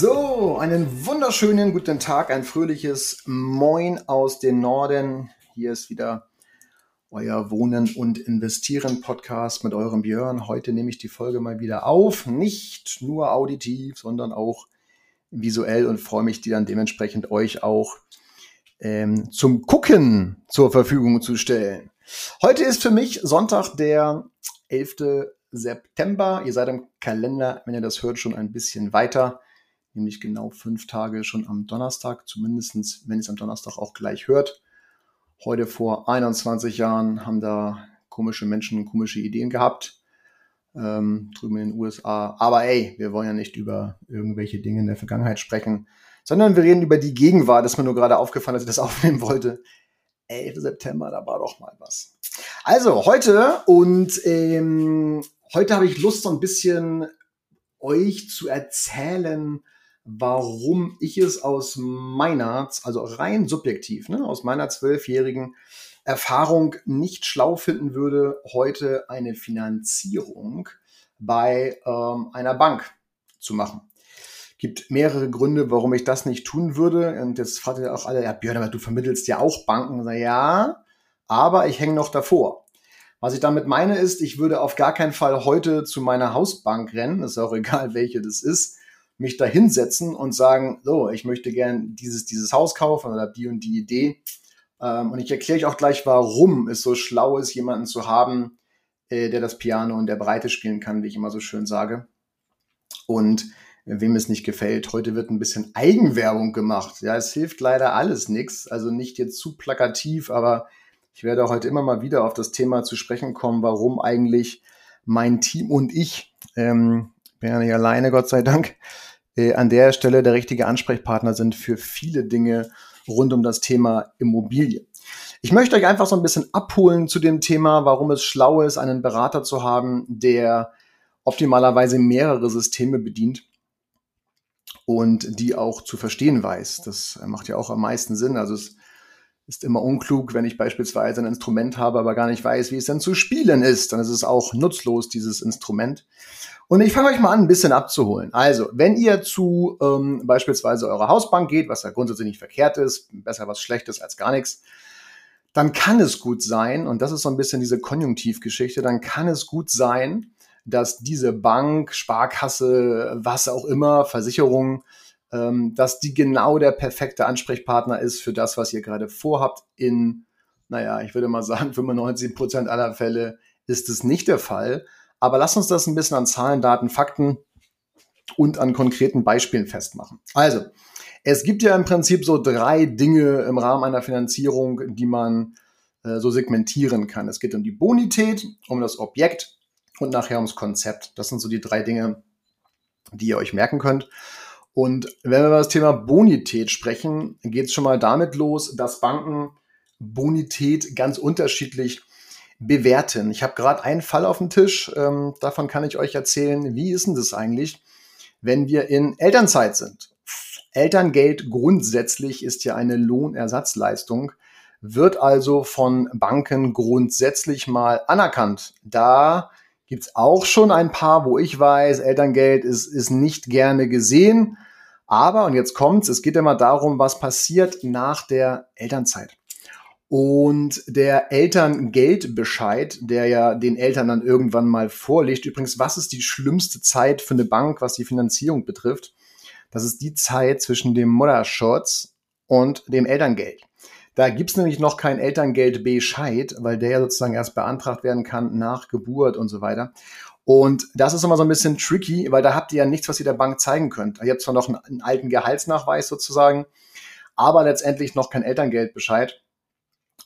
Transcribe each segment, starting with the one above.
So, einen wunderschönen guten Tag, ein fröhliches Moin aus dem Norden. Hier ist wieder euer Wohnen und Investieren Podcast mit eurem Björn. Heute nehme ich die Folge mal wieder auf, nicht nur auditiv, sondern auch visuell und freue mich, die dann dementsprechend euch auch ähm, zum Gucken zur Verfügung zu stellen. Heute ist für mich Sonntag, der 11. September. Ihr seid im Kalender, wenn ihr das hört, schon ein bisschen weiter nämlich genau fünf Tage schon am Donnerstag, zumindestens wenn es am Donnerstag auch gleich hört. Heute vor 21 Jahren haben da komische Menschen komische Ideen gehabt, ähm, drüben in den USA. Aber ey, wir wollen ja nicht über irgendwelche Dinge in der Vergangenheit sprechen, sondern wir reden über die Gegenwart. Das ist mir nur gerade aufgefallen, dass ich das aufnehmen wollte. 11. September, da war doch mal was. Also heute und ähm, heute habe ich Lust, so ein bisschen euch zu erzählen, warum ich es aus meiner, also rein subjektiv, ne, aus meiner zwölfjährigen Erfahrung nicht schlau finden würde, heute eine Finanzierung bei ähm, einer Bank zu machen. Gibt mehrere Gründe, warum ich das nicht tun würde. Und jetzt fragt ihr auch alle, ja, Björn, aber du vermittelst ja auch Banken. Sage, ja, aber ich hänge noch davor. Was ich damit meine ist, ich würde auf gar keinen Fall heute zu meiner Hausbank rennen, ist auch egal, welche das ist, mich da hinsetzen und sagen, so, ich möchte gern dieses, dieses Haus kaufen oder die und die Idee. Ähm, und ich erkläre euch auch gleich, warum es so schlau ist, jemanden zu haben, äh, der das Piano in der Breite spielen kann, wie ich immer so schön sage. Und wem es nicht gefällt, heute wird ein bisschen Eigenwerbung gemacht. Ja, es hilft leider alles nichts. Also nicht jetzt zu plakativ, aber ich werde heute immer mal wieder auf das Thema zu sprechen kommen, warum eigentlich mein Team und ich, ähm, bin ja nicht alleine, Gott sei Dank, äh, an der Stelle der richtige Ansprechpartner sind für viele Dinge rund um das Thema Immobilie. Ich möchte euch einfach so ein bisschen abholen zu dem Thema, warum es schlau ist, einen Berater zu haben, der optimalerweise mehrere Systeme bedient und die auch zu verstehen weiß. Das macht ja auch am meisten Sinn. Also es ist immer unklug, wenn ich beispielsweise ein Instrument habe, aber gar nicht weiß, wie es denn zu spielen ist. Dann ist es auch nutzlos, dieses Instrument. Und ich fange euch mal an, ein bisschen abzuholen. Also, wenn ihr zu ähm, beispielsweise eurer Hausbank geht, was ja grundsätzlich nicht verkehrt ist, besser was Schlechtes als gar nichts, dann kann es gut sein, und das ist so ein bisschen diese Konjunktivgeschichte, dann kann es gut sein, dass diese Bank, Sparkasse, was auch immer, Versicherung, ähm, dass die genau der perfekte Ansprechpartner ist für das, was ihr gerade vorhabt. In, naja, ich würde mal sagen, 95 Prozent aller Fälle ist es nicht der Fall. Aber lass uns das ein bisschen an Zahlen, Daten, Fakten und an konkreten Beispielen festmachen. Also, es gibt ja im Prinzip so drei Dinge im Rahmen einer Finanzierung, die man äh, so segmentieren kann. Es geht um die Bonität, um das Objekt und nachher ums Konzept. Das sind so die drei Dinge, die ihr euch merken könnt. Und wenn wir über das Thema Bonität sprechen, geht es schon mal damit los, dass Banken Bonität ganz unterschiedlich bewerten. Ich habe gerade einen Fall auf dem Tisch, ähm, davon kann ich euch erzählen. Wie ist denn das eigentlich, wenn wir in Elternzeit sind? Elterngeld grundsätzlich ist ja eine Lohnersatzleistung, wird also von Banken grundsätzlich mal anerkannt. Da gibt's auch schon ein paar, wo ich weiß, Elterngeld ist, ist nicht gerne gesehen. Aber, und jetzt kommt's, es geht immer darum, was passiert nach der Elternzeit. Und der Elterngeldbescheid, der ja den Eltern dann irgendwann mal vorliegt, übrigens, was ist die schlimmste Zeit für eine Bank, was die Finanzierung betrifft? Das ist die Zeit zwischen dem Mutterschutz und dem Elterngeld. Da gibt's nämlich noch kein Elterngeldbescheid, weil der ja sozusagen erst beantragt werden kann nach Geburt und so weiter. Und das ist immer so ein bisschen tricky, weil da habt ihr ja nichts, was ihr der Bank zeigen könnt. Ihr habt zwar noch einen, einen alten Gehaltsnachweis sozusagen, aber letztendlich noch kein Elterngeldbescheid.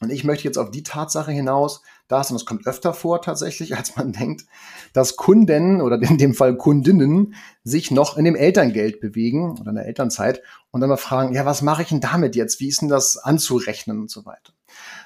Und ich möchte jetzt auf die Tatsache hinaus, dass, und es kommt öfter vor tatsächlich, als man denkt, dass Kunden oder in dem Fall Kundinnen sich noch in dem Elterngeld bewegen oder in der Elternzeit und dann mal fragen, ja, was mache ich denn damit jetzt? Wie ist denn das anzurechnen und so weiter?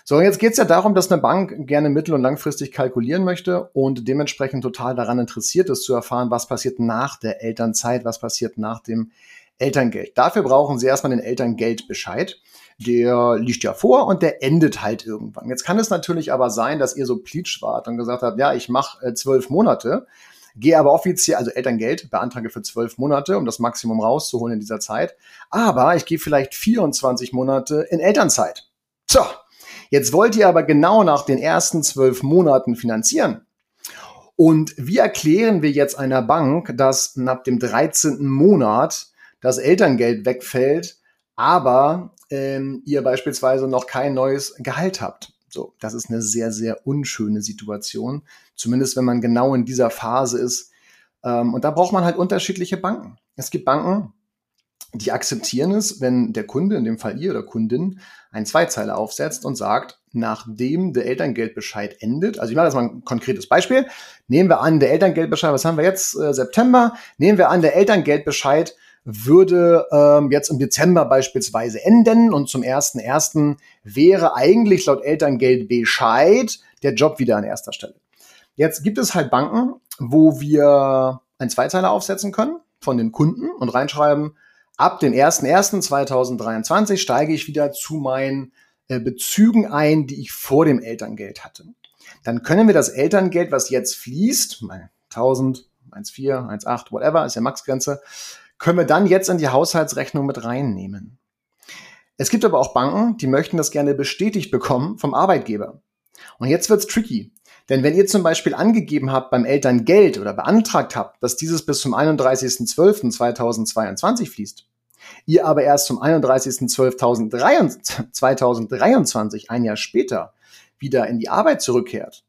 So, jetzt geht es ja darum, dass eine Bank gerne mittel- und langfristig kalkulieren möchte und dementsprechend total daran interessiert ist zu erfahren, was passiert nach der Elternzeit, was passiert nach dem Elterngeld. Dafür brauchen Sie erstmal den Elterngeldbescheid der liegt ja vor und der endet halt irgendwann. Jetzt kann es natürlich aber sein, dass ihr so pleatsch wart und gesagt habt, ja, ich mache äh, zwölf Monate, gehe aber offiziell, also Elterngeld, beantrage für zwölf Monate, um das Maximum rauszuholen in dieser Zeit. Aber ich gehe vielleicht 24 Monate in Elternzeit. So, jetzt wollt ihr aber genau nach den ersten zwölf Monaten finanzieren. Und wie erklären wir jetzt einer Bank, dass nach dem 13. Monat das Elterngeld wegfällt, aber ähm, ihr beispielsweise noch kein neues Gehalt habt. So, das ist eine sehr, sehr unschöne Situation. Zumindest wenn man genau in dieser Phase ist. Ähm, und da braucht man halt unterschiedliche Banken. Es gibt Banken, die akzeptieren es, wenn der Kunde, in dem Fall ihr oder Kundin, einen Zweizeiler aufsetzt und sagt, nachdem der Elterngeldbescheid endet, also ich mache jetzt mal ein konkretes Beispiel, nehmen wir an, der Elterngeldbescheid, was haben wir jetzt, äh, September, nehmen wir an, der Elterngeldbescheid würde ähm, jetzt im Dezember beispielsweise enden und zum 1.1. wäre eigentlich laut Elterngeld Bescheid der Job wieder an erster Stelle. Jetzt gibt es halt Banken, wo wir ein Zweizeiler aufsetzen können von den Kunden und reinschreiben, ab dem 1.1.2023 steige ich wieder zu meinen äh, Bezügen ein, die ich vor dem Elterngeld hatte. Dann können wir das Elterngeld, was jetzt fließt, 1000, 1,4, 1,8, whatever, ist ja Maxgrenze, können wir dann jetzt in die Haushaltsrechnung mit reinnehmen. Es gibt aber auch Banken, die möchten das gerne bestätigt bekommen vom Arbeitgeber. Und jetzt wird's tricky. Denn wenn ihr zum Beispiel angegeben habt beim Elterngeld oder beantragt habt, dass dieses bis zum 31.12.2022 fließt, ihr aber erst zum 31.12.2023, ein Jahr später, wieder in die Arbeit zurückkehrt,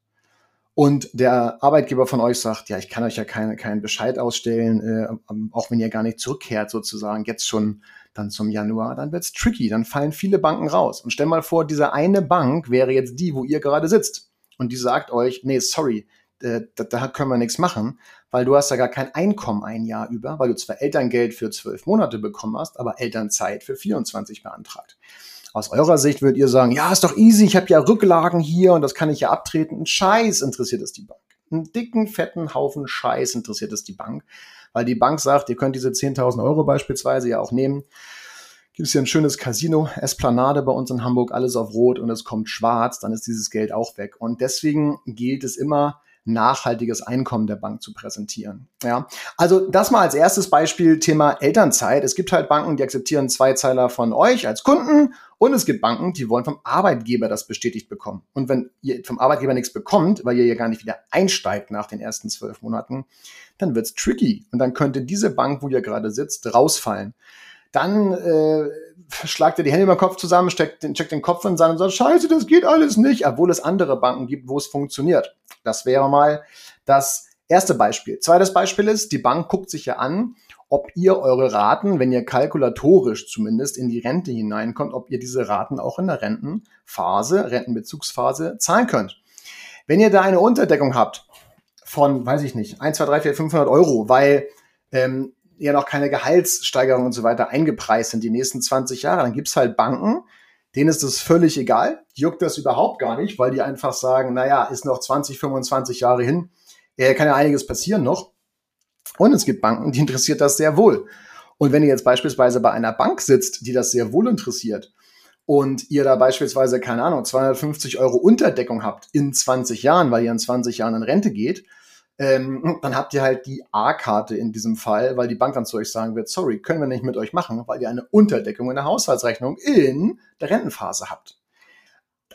und der Arbeitgeber von euch sagt, ja, ich kann euch ja keine, keinen Bescheid ausstellen, äh, ähm, auch wenn ihr gar nicht zurückkehrt sozusagen, jetzt schon dann zum Januar, dann wird's tricky, dann fallen viele Banken raus. Und stell mal vor, diese eine Bank wäre jetzt die, wo ihr gerade sitzt. Und die sagt euch, nee, sorry, äh, da, da können wir nichts machen, weil du hast ja gar kein Einkommen ein Jahr über, weil du zwar Elterngeld für zwölf Monate bekommen hast, aber Elternzeit für 24 beantragt. Aus eurer Sicht würdet ihr sagen, ja, ist doch easy, ich habe ja Rücklagen hier und das kann ich ja abtreten. Ein Scheiß interessiert es die Bank. Einen dicken, fetten Haufen Scheiß interessiert es die Bank. Weil die Bank sagt, ihr könnt diese 10.000 Euro beispielsweise ja auch nehmen. Gibt es hier ein schönes Casino, Esplanade bei uns in Hamburg, alles auf Rot und es kommt schwarz, dann ist dieses Geld auch weg. Und deswegen gilt es immer, nachhaltiges Einkommen der Bank zu präsentieren. Ja, also das mal als erstes Beispiel Thema Elternzeit. Es gibt halt Banken, die akzeptieren Zweizeiler von euch als Kunden und es gibt Banken, die wollen vom Arbeitgeber das bestätigt bekommen. Und wenn ihr vom Arbeitgeber nichts bekommt, weil ihr ja gar nicht wieder einsteigt nach den ersten zwölf Monaten, dann wird's tricky und dann könnte diese Bank, wo ihr gerade sitzt, rausfallen dann äh, schlagt er die Hände über den Kopf zusammen, steckt den, checkt den Kopf in seinen und sagt, scheiße, das geht alles nicht, obwohl es andere Banken gibt, wo es funktioniert. Das wäre mal das erste Beispiel. Zweites Beispiel ist, die Bank guckt sich ja an, ob ihr eure Raten, wenn ihr kalkulatorisch zumindest in die Rente hineinkommt, ob ihr diese Raten auch in der Rentenphase, Rentenbezugsphase zahlen könnt. Wenn ihr da eine Unterdeckung habt von, weiß ich nicht, 1, 2, 3, 4, 500 Euro, weil ähm, ja noch keine Gehaltssteigerung und so weiter eingepreist sind die nächsten 20 Jahre, dann gibt's halt Banken, denen ist das völlig egal, juckt das überhaupt gar nicht, weil die einfach sagen, naja, ist noch 20, 25 Jahre hin, äh, kann ja einiges passieren noch. Und es gibt Banken, die interessiert das sehr wohl. Und wenn ihr jetzt beispielsweise bei einer Bank sitzt, die das sehr wohl interessiert, und ihr da beispielsweise, keine Ahnung, 250 Euro Unterdeckung habt in 20 Jahren, weil ihr in 20 Jahren in Rente geht, ähm, dann habt ihr halt die A-Karte in diesem Fall, weil die Bank dann zu euch sagen wird, sorry, können wir nicht mit euch machen, weil ihr eine Unterdeckung in der Haushaltsrechnung in der Rentenphase habt.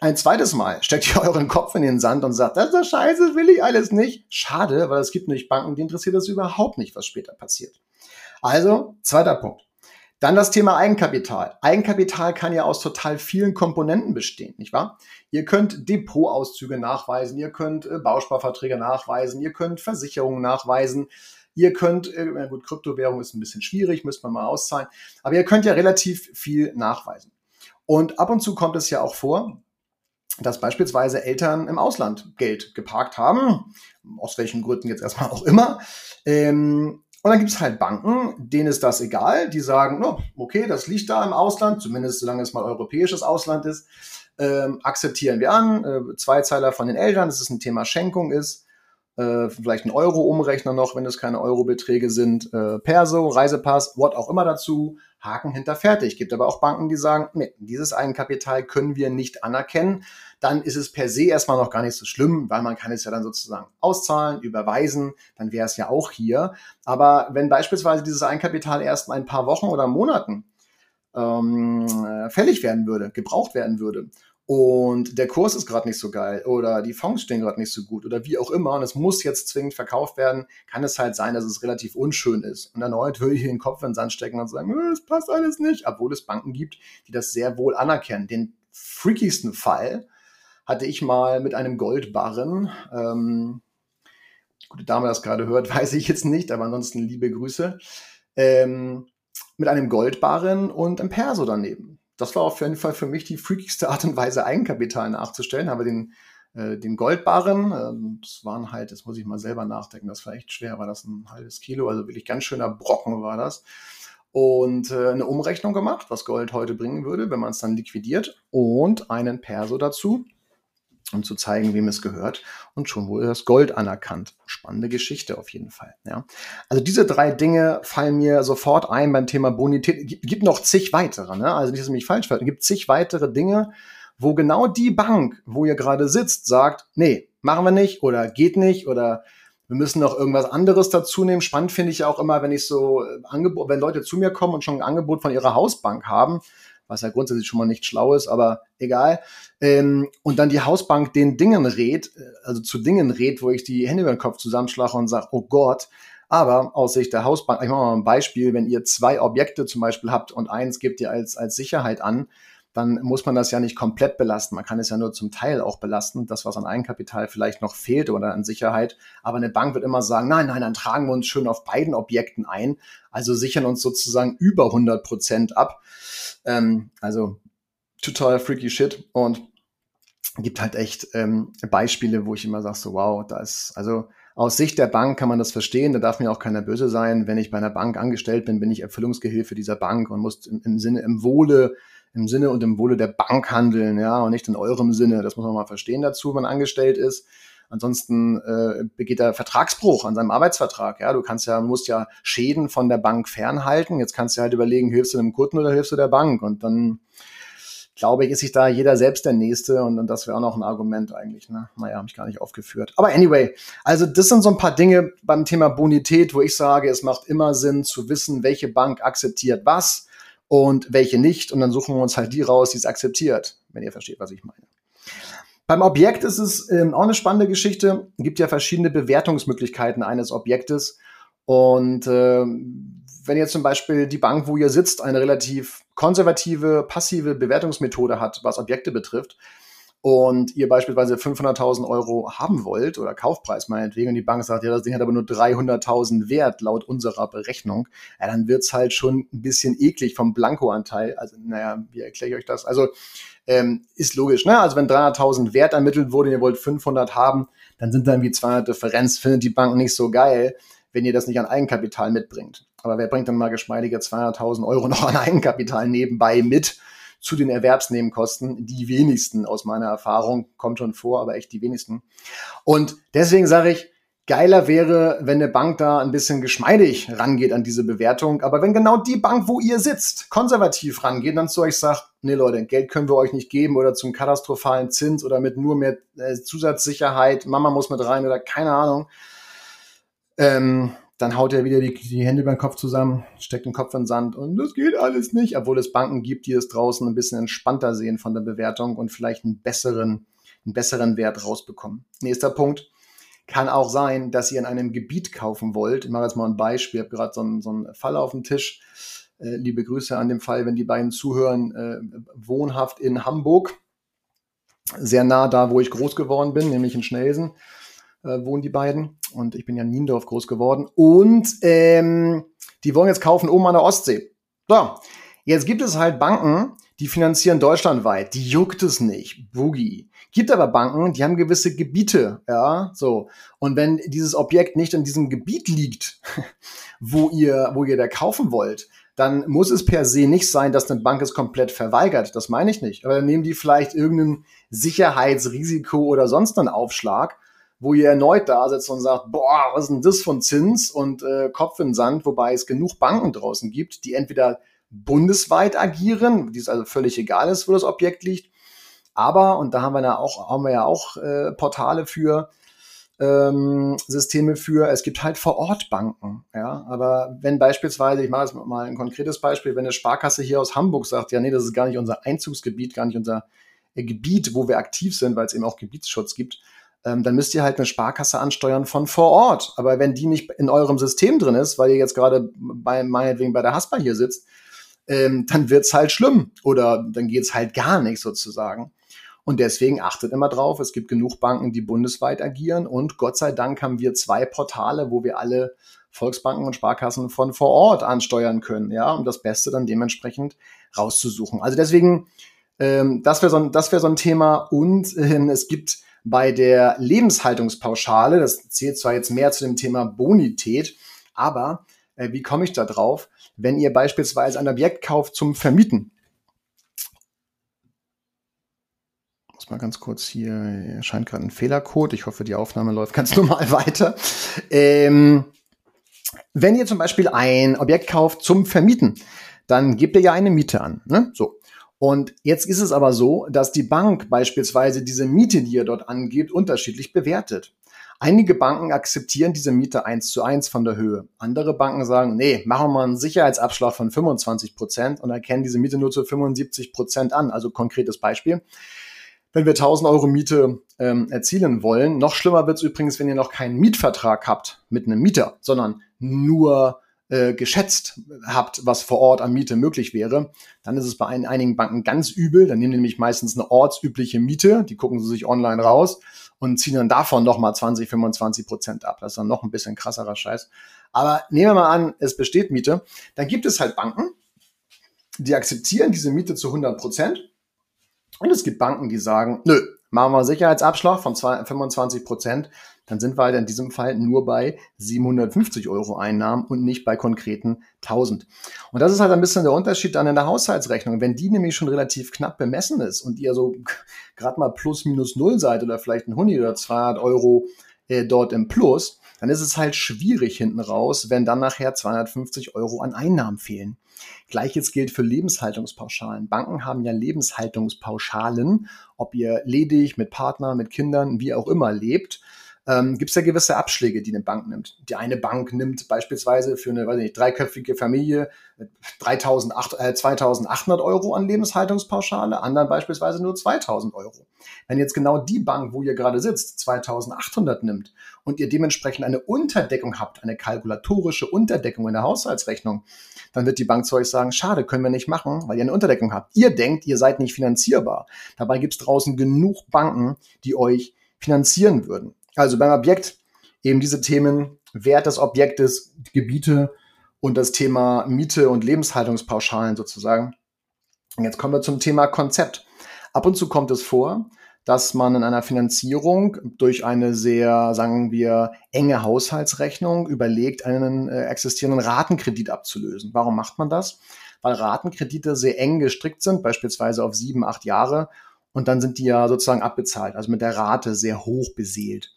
Ein zweites Mal steckt ihr euren Kopf in den Sand und sagt, das ist doch scheiße, will ich alles nicht. Schade, weil es gibt nämlich Banken, die interessiert das überhaupt nicht, was später passiert. Also, zweiter Punkt. Dann das Thema Eigenkapital. Eigenkapital kann ja aus total vielen Komponenten bestehen, nicht wahr? Ihr könnt Depotauszüge nachweisen, ihr könnt äh, Bausparverträge nachweisen, ihr könnt Versicherungen nachweisen, ihr könnt, äh, gut, Kryptowährung ist ein bisschen schwierig, müsste man mal auszahlen, aber ihr könnt ja relativ viel nachweisen. Und ab und zu kommt es ja auch vor, dass beispielsweise Eltern im Ausland Geld geparkt haben, aus welchen Gründen jetzt erstmal auch immer. Ähm, und dann gibt es halt Banken, denen ist das egal. Die sagen, oh, okay, das liegt da im Ausland, zumindest solange es mal europäisches Ausland ist, ähm, akzeptieren wir an. Äh, Zweizeiler von den Eltern, dass es ein Thema Schenkung ist. Äh, vielleicht ein Euro-Umrechner noch, wenn es keine Euro-Beträge sind. Äh, Perso, Reisepass, what auch immer dazu. Haken hinter fertig. Gibt aber auch Banken, die sagen, nee, dieses Eigenkapital können wir nicht anerkennen. Dann ist es per se erstmal noch gar nicht so schlimm, weil man kann es ja dann sozusagen auszahlen, überweisen, dann wäre es ja auch hier. Aber wenn beispielsweise dieses Eigenkapital erst mal ein paar Wochen oder Monaten ähm, äh, fällig werden würde, gebraucht werden würde und der Kurs ist gerade nicht so geil oder die Fonds stehen gerade nicht so gut oder wie auch immer und es muss jetzt zwingend verkauft werden, kann es halt sein, dass es relativ unschön ist. Und erneut würde ich den Kopf in den Sand stecken und sagen, es passt alles nicht, obwohl es Banken gibt, die das sehr wohl anerkennen. Den freakigsten Fall hatte ich mal mit einem Goldbarren, ähm, gute Dame das gerade hört, weiß ich jetzt nicht, aber ansonsten liebe Grüße, ähm, mit einem Goldbarren und einem Perso daneben das war auf jeden Fall für mich die freakigste Art und Weise, Eigenkapital nachzustellen. Habe den, äh, den Goldbarren, äh, das waren halt, das muss ich mal selber nachdenken, das war echt schwer, war das ein halbes Kilo, also wirklich ganz schöner Brocken war das. Und äh, eine Umrechnung gemacht, was Gold heute bringen würde, wenn man es dann liquidiert und einen Perso dazu um zu zeigen, wem es gehört. Und schon wurde das Gold anerkannt. Spannende Geschichte auf jeden Fall. Ja. Also diese drei Dinge fallen mir sofort ein beim Thema Bonität. Gibt, gibt noch zig weitere. Ne? Also nicht, dass ich mich falsch verstehe. Gibt zig weitere Dinge, wo genau die Bank, wo ihr gerade sitzt, sagt, nee, machen wir nicht oder geht nicht oder wir müssen noch irgendwas anderes dazu nehmen. Spannend finde ich auch immer, wenn ich so äh, Angebot, wenn Leute zu mir kommen und schon ein Angebot von ihrer Hausbank haben, was ja grundsätzlich schon mal nicht schlau ist, aber egal. Ähm, und dann die Hausbank den Dingen rät, äh, also zu Dingen rät, wo ich die Hände über den Kopf zusammenschlage und sage, oh Gott, aber aus Sicht der Hausbank, ich mache mal ein Beispiel, wenn ihr zwei Objekte zum Beispiel habt und eins gebt ihr als, als Sicherheit an, dann muss man das ja nicht komplett belasten. Man kann es ja nur zum Teil auch belasten, das, was an Eigenkapital vielleicht noch fehlt oder an Sicherheit. Aber eine Bank wird immer sagen, nein, nein, dann tragen wir uns schön auf beiden Objekten ein, also sichern uns sozusagen über 100 Prozent ab. Ähm, also total freaky shit und gibt halt echt ähm, Beispiele, wo ich immer sage, so wow, da ist, also aus Sicht der Bank kann man das verstehen, da darf mir auch keiner böse sein. Wenn ich bei einer Bank angestellt bin, bin ich Erfüllungsgehilfe dieser Bank und muss im, im Sinne, im Wohle im Sinne und im Wohle der Bank handeln, ja, und nicht in eurem Sinne. Das muss man mal verstehen dazu, wenn man angestellt ist. Ansonsten äh, begeht er Vertragsbruch an seinem Arbeitsvertrag. Ja, du kannst ja, musst ja Schäden von der Bank fernhalten. Jetzt kannst du halt überlegen, hilfst du dem Kunden oder hilfst du der Bank? Und dann glaube ich, ist sich da jeder selbst der Nächste und, und das wäre auch noch ein Argument eigentlich. Ne? Naja, habe ich gar nicht aufgeführt. Aber anyway, also das sind so ein paar Dinge beim Thema Bonität, wo ich sage, es macht immer Sinn zu wissen, welche Bank akzeptiert was und welche nicht. Und dann suchen wir uns halt die raus, die es akzeptiert, wenn ihr versteht, was ich meine. Beim Objekt ist es ähm, auch eine spannende Geschichte. Es gibt ja verschiedene Bewertungsmöglichkeiten eines Objektes. Und äh, wenn jetzt zum Beispiel die Bank, wo ihr sitzt, eine relativ konservative, passive Bewertungsmethode hat, was Objekte betrifft, und ihr beispielsweise 500.000 Euro haben wollt oder Kaufpreis meinetwegen und die Bank sagt, ja, das Ding hat aber nur 300.000 Wert laut unserer Berechnung, ja, dann wird's halt schon ein bisschen eklig vom Blankoanteil. Also, naja, wie erkläre ich euch das? Also, ähm, ist logisch, ne? Also, wenn 300.000 Wert ermittelt wurde und ihr wollt 500 haben, dann sind da irgendwie 200 Differenz, findet die Bank nicht so geil, wenn ihr das nicht an Eigenkapital mitbringt. Aber wer bringt dann mal geschmeidige 200.000 Euro noch an Eigenkapital nebenbei mit? Zu den Erwerbsnebenkosten. Die wenigsten aus meiner Erfahrung, kommt schon vor, aber echt die wenigsten. Und deswegen sage ich, geiler wäre, wenn eine Bank da ein bisschen geschmeidig rangeht an diese Bewertung. Aber wenn genau die Bank, wo ihr sitzt, konservativ rangeht, dann zu euch sagt, nee Leute, Geld können wir euch nicht geben oder zum katastrophalen Zins oder mit nur mehr äh, Zusatzsicherheit, Mama muss mit rein oder keine Ahnung. Ähm, dann haut er wieder die, die Hände den Kopf zusammen, steckt den Kopf in den Sand und das geht alles nicht, obwohl es Banken gibt, die es draußen ein bisschen entspannter sehen von der Bewertung und vielleicht einen besseren, einen besseren Wert rausbekommen. Nächster Punkt. Kann auch sein, dass ihr in einem Gebiet kaufen wollt. Ich mache jetzt mal ein Beispiel. Ich habe gerade so einen, so einen Fall auf dem Tisch. Äh, liebe Grüße an dem Fall, wenn die beiden zuhören. Äh, wohnhaft in Hamburg. Sehr nah da, wo ich groß geworden bin, nämlich in Schnelsen äh, wohnen die beiden. Und ich bin ja in Niendorf groß geworden. Und ähm, die wollen jetzt kaufen oben an der Ostsee. So, jetzt gibt es halt Banken, die finanzieren deutschlandweit, die juckt es nicht, Boogie. Gibt aber Banken, die haben gewisse Gebiete, ja, so. Und wenn dieses Objekt nicht in diesem Gebiet liegt, wo ihr, wo ihr da kaufen wollt, dann muss es per se nicht sein, dass eine Bank es komplett verweigert. Das meine ich nicht. Aber dann nehmen die vielleicht irgendein Sicherheitsrisiko oder sonst einen Aufschlag, wo ihr erneut da sitzt und sagt, boah, was ist denn das von Zins und äh, Kopf in Sand, wobei es genug Banken draußen gibt, die entweder bundesweit agieren, die es also völlig egal ist, wo das Objekt liegt. Aber, und da haben wir ja auch, haben wir ja auch äh, Portale für, ähm, Systeme für, es gibt halt vor Ort Banken. Ja? Aber wenn beispielsweise, ich mache jetzt mal ein konkretes Beispiel, wenn eine Sparkasse hier aus Hamburg sagt, ja, nee, das ist gar nicht unser Einzugsgebiet, gar nicht unser äh, Gebiet, wo wir aktiv sind, weil es eben auch Gebietsschutz gibt, ähm, dann müsst ihr halt eine Sparkasse ansteuern von vor Ort. Aber wenn die nicht in eurem System drin ist, weil ihr jetzt gerade bei meinetwegen bei der Haspa hier sitzt, ähm, dann wird's halt schlimm oder dann geht's halt gar nicht sozusagen. Und deswegen achtet immer drauf, es gibt genug Banken, die bundesweit agieren und Gott sei Dank haben wir zwei Portale, wo wir alle Volksbanken und Sparkassen von vor Ort ansteuern können, ja, um das Beste dann dementsprechend rauszusuchen. Also deswegen, ähm, das wäre so, ein, das wäre so ein Thema und ähm, es gibt bei der Lebenshaltungspauschale, das zählt zwar jetzt mehr zu dem Thema Bonität, aber äh, wie komme ich da drauf? Wenn ihr beispielsweise ein Objekt kauft zum Vermieten, muss mal ganz kurz hier, erscheint gerade ein Fehlercode. Ich hoffe, die Aufnahme läuft ganz normal weiter. Ähm, wenn ihr zum Beispiel ein Objekt kauft zum Vermieten, dann gebt ihr ja eine Miete an. Ne? So. Und jetzt ist es aber so, dass die Bank beispielsweise diese Miete, die ihr dort angebt, unterschiedlich bewertet. Einige Banken akzeptieren diese Miete eins zu eins von der Höhe. Andere Banken sagen, nee, machen wir einen Sicherheitsabschlag von 25 Prozent und erkennen diese Miete nur zu 75 Prozent an. Also konkretes Beispiel. Wenn wir 1000 Euro Miete ähm, erzielen wollen, noch schlimmer wird es übrigens, wenn ihr noch keinen Mietvertrag habt mit einem Mieter, sondern nur äh, geschätzt habt, was vor Ort an Miete möglich wäre, dann ist es bei ein, einigen Banken ganz übel. Dann nehmen die nämlich meistens eine ortsübliche Miete, die gucken sie sich online raus und ziehen dann davon nochmal 20, 25 Prozent ab. Das ist dann noch ein bisschen krasserer Scheiß. Aber nehmen wir mal an, es besteht Miete. Dann gibt es halt Banken, die akzeptieren diese Miete zu 100 Prozent. Und es gibt Banken, die sagen, nö, machen wir Sicherheitsabschlag von 25 Prozent, dann sind wir halt in diesem Fall nur bei 750 Euro Einnahmen und nicht bei konkreten 1000. Und das ist halt ein bisschen der Unterschied dann in der Haushaltsrechnung. Wenn die nämlich schon relativ knapp bemessen ist und ihr so gerade mal plus minus null seid oder vielleicht ein 100 oder 200 Euro äh, dort im Plus, dann ist es halt schwierig hinten raus, wenn dann nachher 250 Euro an Einnahmen fehlen. Gleiches gilt für Lebenshaltungspauschalen. Banken haben ja Lebenshaltungspauschalen, ob ihr ledig, mit Partner, mit Kindern, wie auch immer lebt ähm, gibt es ja gewisse Abschläge, die eine Bank nimmt. Die eine Bank nimmt beispielsweise für eine weiß nicht, dreiköpfige Familie 3.800, äh, 2.800 Euro an Lebenshaltungspauschale, anderen beispielsweise nur 2.000 Euro. Wenn jetzt genau die Bank, wo ihr gerade sitzt, 2.800 nimmt und ihr dementsprechend eine Unterdeckung habt, eine kalkulatorische Unterdeckung in der Haushaltsrechnung, dann wird die Bank zu euch sagen, schade, können wir nicht machen, weil ihr eine Unterdeckung habt. Ihr denkt, ihr seid nicht finanzierbar. Dabei gibt es draußen genug Banken, die euch finanzieren würden. Also beim Objekt eben diese Themen Wert des Objektes, Gebiete und das Thema Miete und Lebenshaltungspauschalen sozusagen. Und jetzt kommen wir zum Thema Konzept. Ab und zu kommt es vor, dass man in einer Finanzierung durch eine sehr, sagen wir, enge Haushaltsrechnung überlegt, einen äh, existierenden Ratenkredit abzulösen. Warum macht man das? Weil Ratenkredite sehr eng gestrickt sind, beispielsweise auf sieben, acht Jahre. Und dann sind die ja sozusagen abbezahlt, also mit der Rate sehr hoch beseelt.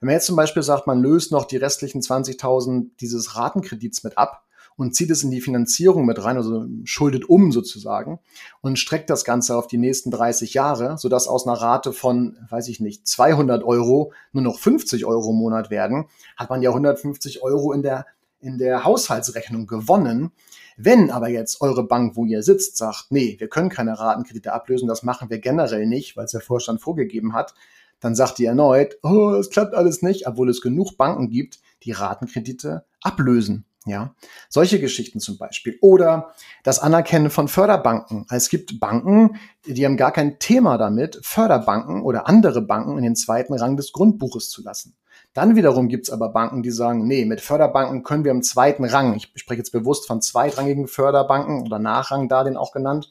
Wenn man jetzt zum Beispiel sagt, man löst noch die restlichen 20.000 dieses Ratenkredits mit ab und zieht es in die Finanzierung mit rein, also schuldet um sozusagen und streckt das Ganze auf die nächsten 30 Jahre, sodass aus einer Rate von, weiß ich nicht, 200 Euro nur noch 50 Euro im Monat werden, hat man ja 150 Euro in der, in der Haushaltsrechnung gewonnen. Wenn aber jetzt eure Bank, wo ihr sitzt, sagt, nee, wir können keine Ratenkredite ablösen, das machen wir generell nicht, weil es der Vorstand vorgegeben hat, dann sagt die erneut, oh, es klappt alles nicht, obwohl es genug Banken gibt, die Ratenkredite ablösen. Ja, solche Geschichten zum Beispiel. Oder das Anerkennen von Förderbanken. Es gibt Banken, die haben gar kein Thema damit, Förderbanken oder andere Banken in den zweiten Rang des Grundbuches zu lassen. Dann wiederum gibt's aber Banken, die sagen, nee, mit Förderbanken können wir im zweiten Rang, ich spreche jetzt bewusst von zweitrangigen Förderbanken oder Nachrang da den auch genannt,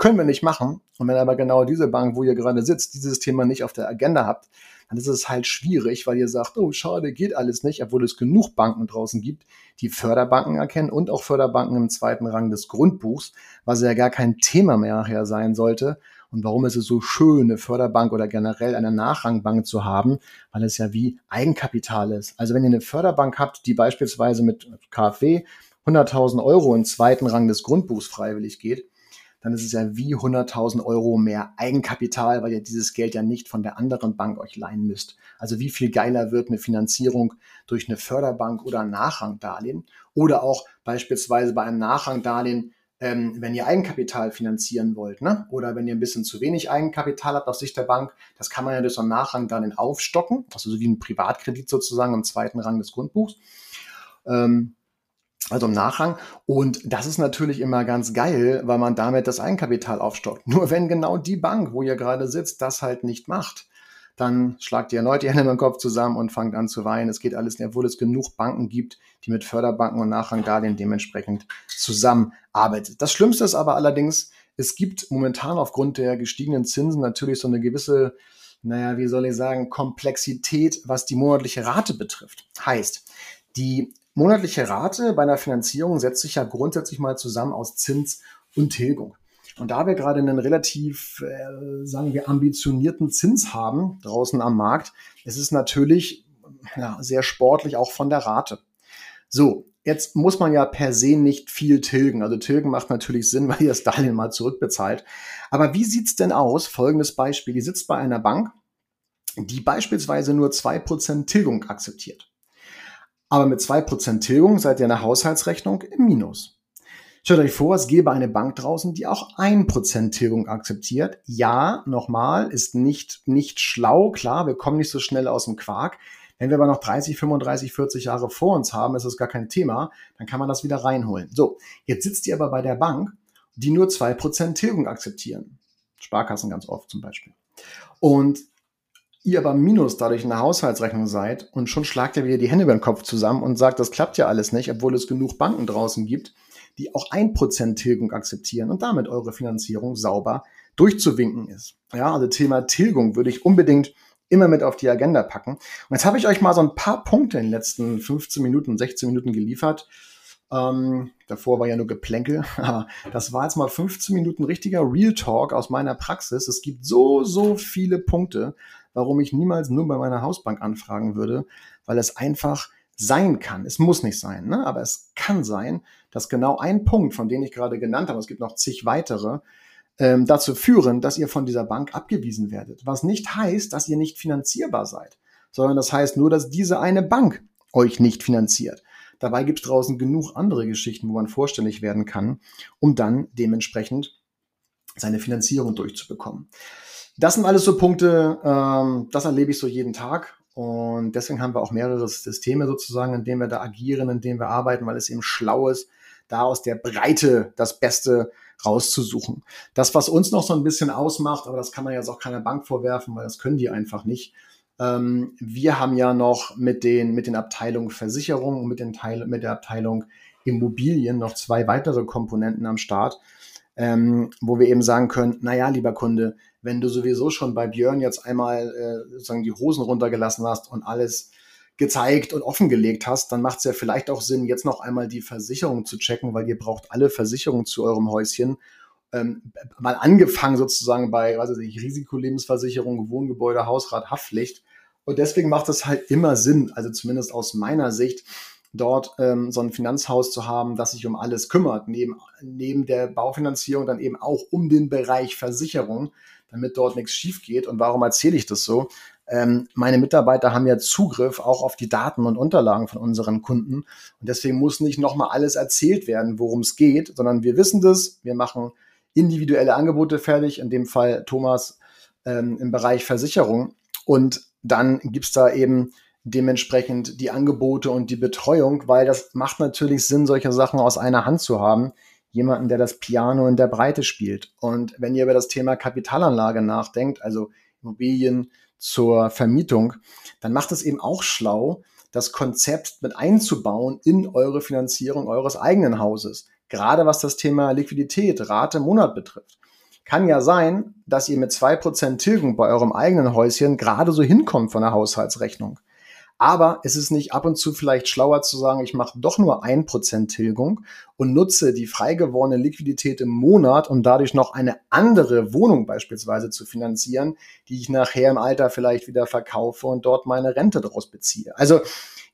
Können wir nicht machen. Und wenn aber genau diese Bank, wo ihr gerade sitzt, dieses Thema nicht auf der Agenda habt, dann ist es halt schwierig, weil ihr sagt, oh schade, geht alles nicht, obwohl es genug Banken draußen gibt, die Förderbanken erkennen und auch Förderbanken im zweiten Rang des Grundbuchs, was ja gar kein Thema mehr nachher sein sollte. Und warum ist es so schön, eine Förderbank oder generell eine Nachrangbank zu haben? Weil es ja wie Eigenkapital ist. Also wenn ihr eine Förderbank habt, die beispielsweise mit KfW 100.000 Euro im zweiten Rang des Grundbuchs freiwillig geht, dann ist es ja wie 100.000 Euro mehr Eigenkapital, weil ihr dieses Geld ja nicht von der anderen Bank euch leihen müsst. Also wie viel geiler wird eine Finanzierung durch eine Förderbank oder ein Nachrangdarlehen oder auch beispielsweise bei einem Nachrangdarlehen, ähm, wenn ihr Eigenkapital finanzieren wollt, ne? oder wenn ihr ein bisschen zu wenig Eigenkapital habt aus Sicht der Bank, das kann man ja durch so ein Nachrangdarlehen aufstocken, also so wie ein Privatkredit sozusagen im zweiten Rang des Grundbuchs. Ähm, also im Nachrang. Und das ist natürlich immer ganz geil, weil man damit das Eigenkapital aufstockt. Nur wenn genau die Bank, wo ihr gerade sitzt, das halt nicht macht, dann schlagt ihr erneut die Hände im Kopf zusammen und fangt an zu weinen. Es geht alles obwohl es genug Banken gibt, die mit Förderbanken und Nachrangdarlehen dementsprechend zusammenarbeiten. Das Schlimmste ist aber allerdings, es gibt momentan aufgrund der gestiegenen Zinsen natürlich so eine gewisse, naja, wie soll ich sagen, Komplexität, was die monatliche Rate betrifft. Heißt, die monatliche Rate bei einer Finanzierung setzt sich ja grundsätzlich mal zusammen aus Zins und Tilgung. Und da wir gerade einen relativ, äh, sagen wir, ambitionierten Zins haben draußen am Markt, ist es natürlich ja, sehr sportlich auch von der Rate. So, jetzt muss man ja per se nicht viel tilgen. Also tilgen macht natürlich Sinn, weil ihr das Darlehen mal zurückbezahlt. Aber wie sieht's denn aus? Folgendes Beispiel. Ihr sitzt bei einer Bank, die beispielsweise nur zwei Prozent Tilgung akzeptiert. Aber mit zwei Prozent Tilgung seid ihr in der Haushaltsrechnung im Minus. Stellt euch vor, es gäbe eine Bank draußen, die auch ein Prozent Tilgung akzeptiert. Ja, nochmal, ist nicht, nicht schlau. Klar, wir kommen nicht so schnell aus dem Quark. Wenn wir aber noch 30, 35, 40 Jahre vor uns haben, ist das gar kein Thema. Dann kann man das wieder reinholen. So, jetzt sitzt ihr aber bei der Bank, die nur zwei Prozent Tilgung akzeptieren. Sparkassen ganz oft zum Beispiel. Und ihr aber Minus dadurch in der Haushaltsrechnung seid und schon schlagt ihr wieder die Hände über den Kopf zusammen und sagt, das klappt ja alles nicht, obwohl es genug Banken draußen gibt, die auch ein Prozent Tilgung akzeptieren und damit eure Finanzierung sauber durchzuwinken ist. Ja, also Thema Tilgung würde ich unbedingt immer mit auf die Agenda packen. Und jetzt habe ich euch mal so ein paar Punkte in den letzten 15 Minuten, 16 Minuten geliefert. Ähm, davor war ja nur Geplänkel, aber das war jetzt mal 15 Minuten richtiger Real Talk aus meiner Praxis. Es gibt so, so viele Punkte, warum ich niemals nur bei meiner Hausbank anfragen würde, weil es einfach sein kann. Es muss nicht sein, ne? aber es kann sein, dass genau ein Punkt, von dem ich gerade genannt habe, es gibt noch zig weitere, ähm, dazu führen, dass ihr von dieser Bank abgewiesen werdet. Was nicht heißt, dass ihr nicht finanzierbar seid, sondern das heißt nur, dass diese eine Bank euch nicht finanziert. Dabei gibt es draußen genug andere Geschichten, wo man vorstellig werden kann, um dann dementsprechend seine Finanzierung durchzubekommen. Das sind alles so Punkte, ähm, das erlebe ich so jeden Tag. Und deswegen haben wir auch mehrere Systeme sozusagen, in denen wir da agieren, in denen wir arbeiten, weil es eben schlau ist, da aus der Breite das Beste rauszusuchen. Das, was uns noch so ein bisschen ausmacht, aber das kann man jetzt auch keiner Bank vorwerfen, weil das können die einfach nicht. Ähm, wir haben ja noch mit den, mit den Abteilungen Versicherung und mit, den Teil, mit der Abteilung Immobilien noch zwei weitere Komponenten am Start, ähm, wo wir eben sagen können, naja, lieber Kunde, wenn du sowieso schon bei Björn jetzt einmal äh, sozusagen die Hosen runtergelassen hast und alles gezeigt und offengelegt hast, dann macht es ja vielleicht auch Sinn, jetzt noch einmal die Versicherung zu checken, weil ihr braucht alle Versicherungen zu eurem Häuschen. Ähm, mal angefangen sozusagen bei, weiß ich, Risikolebensversicherung, Wohngebäude, Hausrat, Haftpflicht. Und deswegen macht es halt immer Sinn, also zumindest aus meiner Sicht, dort ähm, so ein Finanzhaus zu haben, das sich um alles kümmert, neben, neben der Baufinanzierung dann eben auch um den Bereich Versicherung, damit dort nichts schief geht. Und warum erzähle ich das so? Ähm, meine Mitarbeiter haben ja Zugriff auch auf die Daten und Unterlagen von unseren Kunden. Und deswegen muss nicht nochmal alles erzählt werden, worum es geht, sondern wir wissen das. Wir machen individuelle Angebote fertig, in dem Fall Thomas ähm, im Bereich Versicherung. Und dann gibt's da eben dementsprechend die Angebote und die Betreuung, weil das macht natürlich Sinn, solche Sachen aus einer Hand zu haben. Jemanden, der das Piano in der Breite spielt. Und wenn ihr über das Thema Kapitalanlage nachdenkt, also Immobilien, zur Vermietung, dann macht es eben auch schlau, das Konzept mit einzubauen in eure Finanzierung eures eigenen Hauses. Gerade was das Thema Liquidität, Rate, Monat betrifft. Kann ja sein, dass ihr mit zwei Prozent Tilgung bei eurem eigenen Häuschen gerade so hinkommt von der Haushaltsrechnung. Aber es ist nicht ab und zu vielleicht schlauer zu sagen, ich mache doch nur ein Prozent Tilgung und nutze die frei gewordene Liquidität im Monat, um dadurch noch eine andere Wohnung beispielsweise zu finanzieren, die ich nachher im Alter vielleicht wieder verkaufe und dort meine Rente daraus beziehe. Also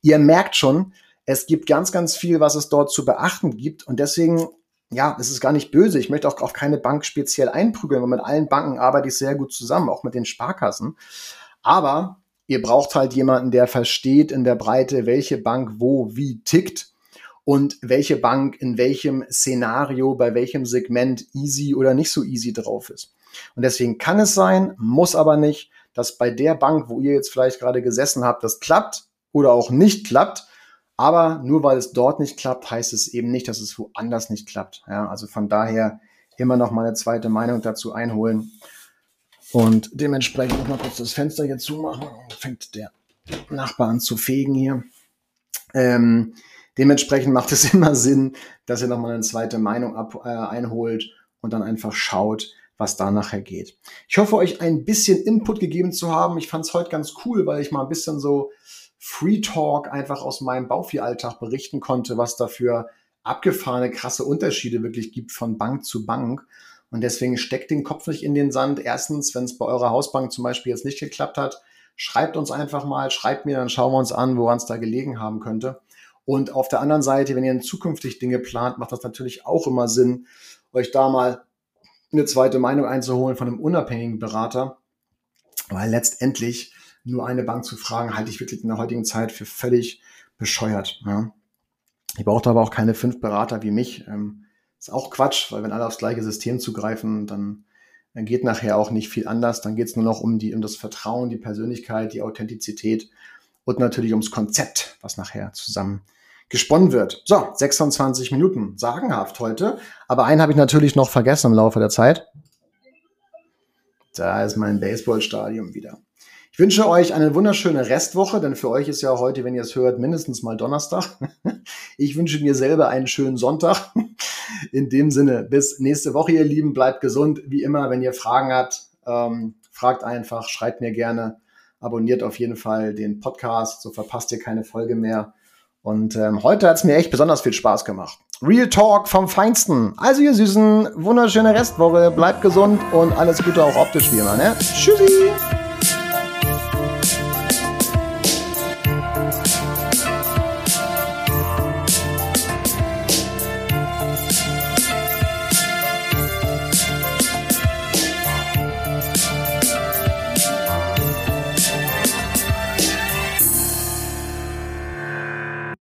ihr merkt schon, es gibt ganz, ganz viel, was es dort zu beachten gibt. Und deswegen, ja, es ist gar nicht böse. Ich möchte auch auf keine Bank speziell einprügeln, weil mit allen Banken arbeite ich sehr gut zusammen, auch mit den Sparkassen. Aber ihr braucht halt jemanden, der versteht in der Breite, welche Bank wo wie tickt und welche Bank in welchem Szenario, bei welchem Segment easy oder nicht so easy drauf ist. Und deswegen kann es sein, muss aber nicht, dass bei der Bank, wo ihr jetzt vielleicht gerade gesessen habt, das klappt oder auch nicht klappt. Aber nur weil es dort nicht klappt, heißt es eben nicht, dass es woanders nicht klappt. Ja, also von daher immer noch mal eine zweite Meinung dazu einholen. Und dementsprechend noch mal kurz das Fenster hier zumachen. Fängt der Nachbar an zu fegen hier. Ähm, dementsprechend macht es immer Sinn, dass ihr noch mal eine zweite Meinung ab, äh, einholt und dann einfach schaut, was da nachher geht. Ich hoffe, euch ein bisschen Input gegeben zu haben. Ich fand es heute ganz cool, weil ich mal ein bisschen so Free Talk einfach aus meinem Bauviehalltag berichten konnte, was dafür abgefahrene, krasse Unterschiede wirklich gibt von Bank zu Bank. Und deswegen steckt den Kopf nicht in den Sand. Erstens, wenn es bei eurer Hausbank zum Beispiel jetzt nicht geklappt hat, schreibt uns einfach mal, schreibt mir, dann schauen wir uns an, woran es da gelegen haben könnte. Und auf der anderen Seite, wenn ihr zukünftig Dinge plant, macht das natürlich auch immer Sinn, euch da mal eine zweite Meinung einzuholen von einem unabhängigen Berater, weil letztendlich nur eine Bank zu fragen, halte ich wirklich in der heutigen Zeit für völlig bescheuert. Ja. Ich brauche aber auch keine fünf Berater wie mich. Ähm, ist auch Quatsch, weil wenn alle aufs gleiche System zugreifen, dann, geht nachher auch nicht viel anders. Dann geht es nur noch um, die, um das Vertrauen, die Persönlichkeit, die Authentizität und natürlich ums Konzept, was nachher zusammen gesponnen wird. So, 26 Minuten, sagenhaft heute. Aber einen habe ich natürlich noch vergessen im Laufe der Zeit. Da ist mein Baseballstadion wieder. Ich wünsche euch eine wunderschöne Restwoche, denn für euch ist ja heute, wenn ihr es hört, mindestens mal Donnerstag. Ich wünsche mir selber einen schönen Sonntag. In dem Sinne, bis nächste Woche, ihr Lieben. Bleibt gesund. Wie immer, wenn ihr Fragen habt, ähm, fragt einfach, schreibt mir gerne. Abonniert auf jeden Fall den Podcast, so verpasst ihr keine Folge mehr. Und ähm, heute hat es mir echt besonders viel Spaß gemacht. Real Talk vom Feinsten. Also ihr Süßen, wunderschöne Restwoche, bleibt gesund und alles Gute auch optisch wie immer. Ne? Tschüssi!